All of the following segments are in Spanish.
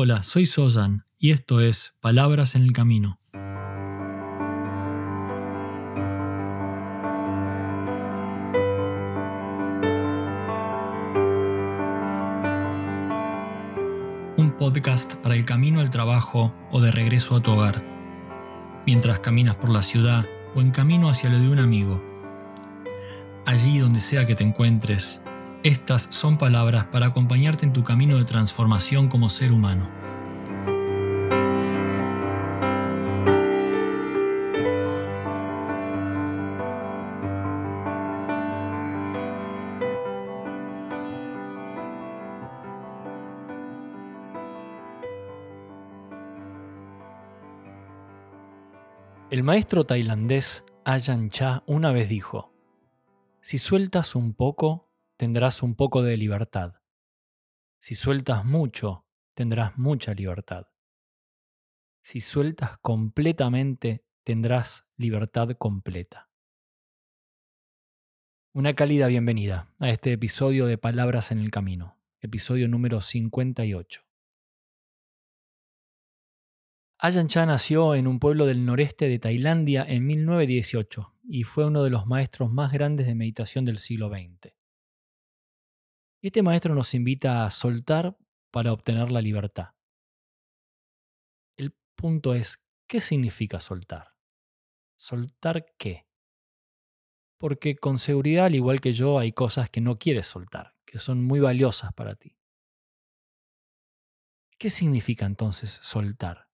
Hola, soy Soyan y esto es Palabras en el Camino. Un podcast para el camino al trabajo o de regreso a tu hogar, mientras caminas por la ciudad o en camino hacia lo de un amigo. Allí donde sea que te encuentres, estas son palabras para acompañarte en tu camino de transformación como ser humano. El maestro tailandés Ajahn Chah una vez dijo, Si sueltas un poco, tendrás un poco de libertad. Si sueltas mucho, tendrás mucha libertad. Si sueltas completamente, tendrás libertad completa. Una cálida bienvenida a este episodio de Palabras en el Camino, episodio número 58. Ajahn Chah nació en un pueblo del noreste de Tailandia en 1918 y fue uno de los maestros más grandes de meditación del siglo XX. Este maestro nos invita a soltar para obtener la libertad. El punto es, ¿qué significa soltar? ¿Soltar qué? Porque con seguridad, al igual que yo, hay cosas que no quieres soltar, que son muy valiosas para ti. ¿Qué significa entonces soltar?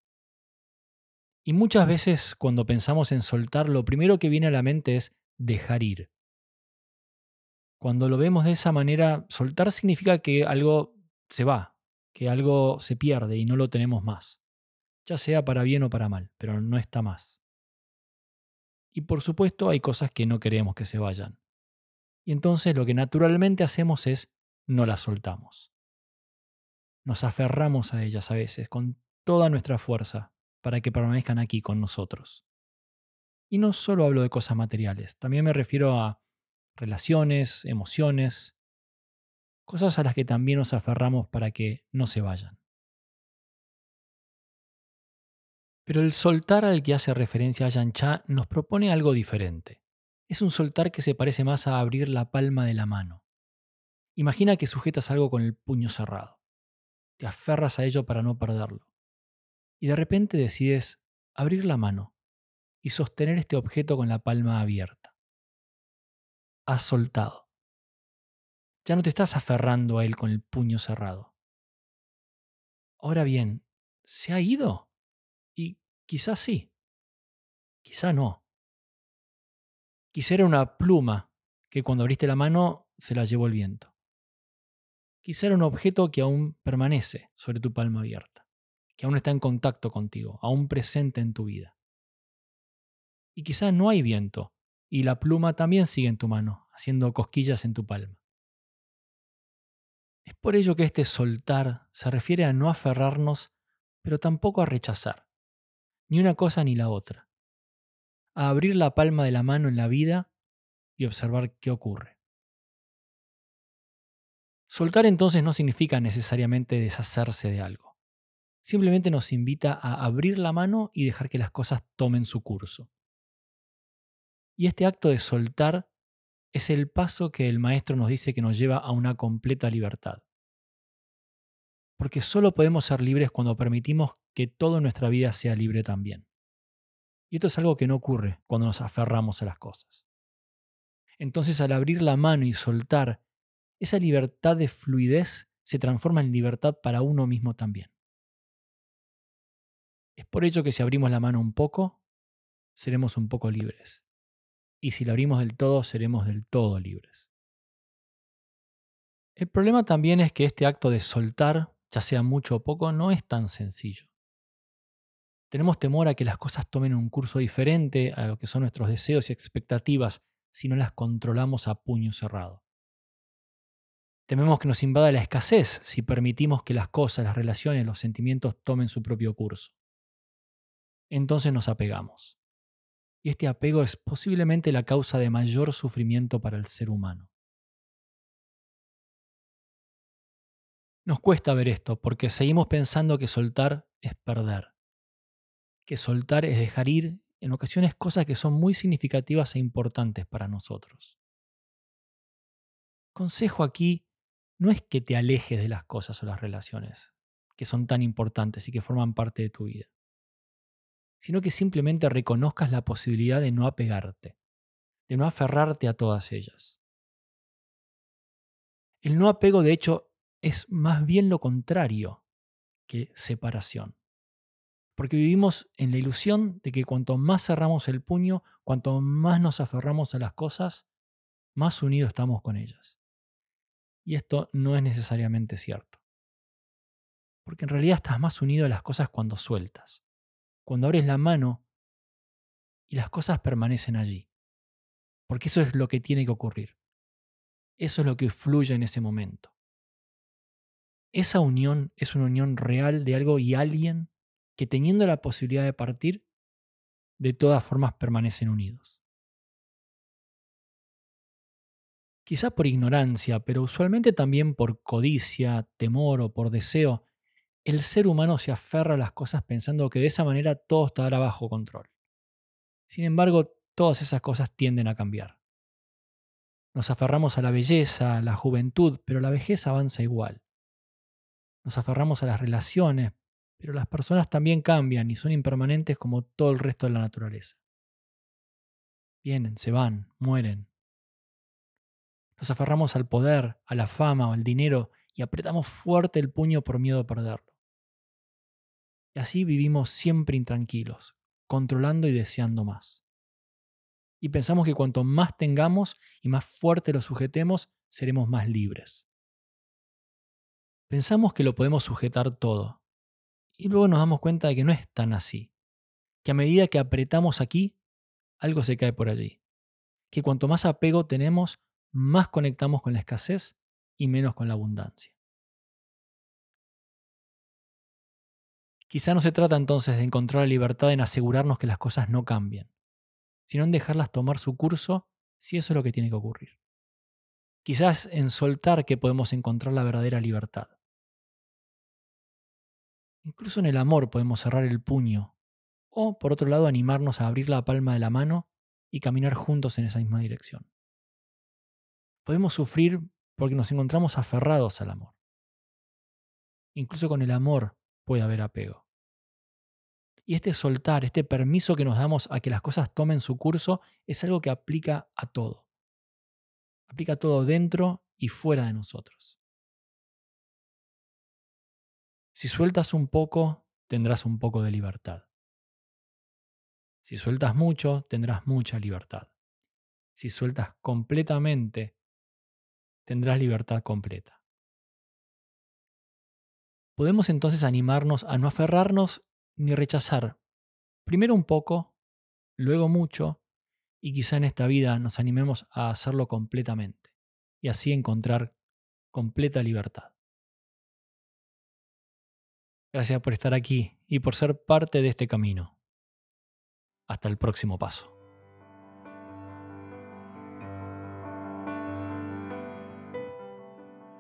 Y muchas veces cuando pensamos en soltar, lo primero que viene a la mente es dejar ir. Cuando lo vemos de esa manera, soltar significa que algo se va, que algo se pierde y no lo tenemos más, ya sea para bien o para mal, pero no está más. Y por supuesto hay cosas que no queremos que se vayan. Y entonces lo que naturalmente hacemos es no las soltamos. Nos aferramos a ellas a veces con toda nuestra fuerza para que permanezcan aquí con nosotros. Y no solo hablo de cosas materiales, también me refiero a relaciones, emociones, cosas a las que también nos aferramos para que no se vayan. Pero el soltar al que hace referencia a Yancha nos propone algo diferente. Es un soltar que se parece más a abrir la palma de la mano. Imagina que sujetas algo con el puño cerrado. Te aferras a ello para no perderlo. Y de repente decides abrir la mano y sostener este objeto con la palma abierta has soltado. Ya no te estás aferrando a él con el puño cerrado. Ahora bien, ¿se ha ido? Y quizás sí, quizá no. Quizá era una pluma que cuando abriste la mano se la llevó el viento. Quizá era un objeto que aún permanece sobre tu palma abierta, que aún está en contacto contigo, aún presente en tu vida. Y quizá no hay viento, y la pluma también sigue en tu mano, haciendo cosquillas en tu palma. Es por ello que este soltar se refiere a no aferrarnos, pero tampoco a rechazar, ni una cosa ni la otra, a abrir la palma de la mano en la vida y observar qué ocurre. Soltar entonces no significa necesariamente deshacerse de algo. Simplemente nos invita a abrir la mano y dejar que las cosas tomen su curso. Y este acto de soltar es el paso que el maestro nos dice que nos lleva a una completa libertad. Porque solo podemos ser libres cuando permitimos que toda nuestra vida sea libre también. Y esto es algo que no ocurre cuando nos aferramos a las cosas. Entonces al abrir la mano y soltar, esa libertad de fluidez se transforma en libertad para uno mismo también. Es por ello que si abrimos la mano un poco, seremos un poco libres y si la abrimos del todo seremos del todo libres. El problema también es que este acto de soltar, ya sea mucho o poco, no es tan sencillo. Tenemos temor a que las cosas tomen un curso diferente a lo que son nuestros deseos y expectativas si no las controlamos a puño cerrado. Tememos que nos invada la escasez si permitimos que las cosas, las relaciones, los sentimientos tomen su propio curso. Entonces nos apegamos y este apego es posiblemente la causa de mayor sufrimiento para el ser humano. Nos cuesta ver esto porque seguimos pensando que soltar es perder, que soltar es dejar ir en ocasiones cosas que son muy significativas e importantes para nosotros. Consejo aquí no es que te alejes de las cosas o las relaciones que son tan importantes y que forman parte de tu vida, sino que simplemente reconozcas la posibilidad de no apegarte, de no aferrarte a todas ellas. El no apego, de hecho, es más bien lo contrario que separación. Porque vivimos en la ilusión de que cuanto más cerramos el puño, cuanto más nos aferramos a las cosas, más unidos estamos con ellas. Y esto no es necesariamente cierto. Porque en realidad estás más unido a las cosas cuando sueltas, cuando abres la mano y las cosas permanecen allí. Porque eso es lo que tiene que ocurrir. Eso es lo que fluye en ese momento esa unión es una unión real de algo y alguien que teniendo la posibilidad de partir, de todas formas permanecen unidos. Quizá por ignorancia, pero usualmente también por codicia, temor o por deseo, el ser humano se aferra a las cosas pensando que de esa manera todo estará bajo control. Sin embargo, todas esas cosas tienden a cambiar. Nos aferramos a la belleza, a la juventud, pero la vejez avanza igual. Nos aferramos a las relaciones, pero las personas también cambian y son impermanentes como todo el resto de la naturaleza. Vienen, se van, mueren. Nos aferramos al poder, a la fama o al dinero y apretamos fuerte el puño por miedo a perderlo. Y así vivimos siempre intranquilos, controlando y deseando más. Y pensamos que cuanto más tengamos y más fuerte lo sujetemos, seremos más libres. Pensamos que lo podemos sujetar todo. Y luego nos damos cuenta de que no es tan así. Que a medida que apretamos aquí, algo se cae por allí. Que cuanto más apego tenemos, más conectamos con la escasez y menos con la abundancia. Quizá no se trata entonces de encontrar la libertad en asegurarnos que las cosas no cambien, sino en dejarlas tomar su curso si eso es lo que tiene que ocurrir. Quizás en soltar que podemos encontrar la verdadera libertad. Incluso en el amor podemos cerrar el puño o, por otro lado, animarnos a abrir la palma de la mano y caminar juntos en esa misma dirección. Podemos sufrir porque nos encontramos aferrados al amor. Incluso con el amor puede haber apego. Y este soltar, este permiso que nos damos a que las cosas tomen su curso, es algo que aplica a todo. Aplica a todo dentro y fuera de nosotros. Si sueltas un poco, tendrás un poco de libertad. Si sueltas mucho, tendrás mucha libertad. Si sueltas completamente, tendrás libertad completa. Podemos entonces animarnos a no aferrarnos ni rechazar. Primero un poco, luego mucho, y quizá en esta vida nos animemos a hacerlo completamente y así encontrar completa libertad. Gracias por estar aquí y por ser parte de este camino. Hasta el próximo paso.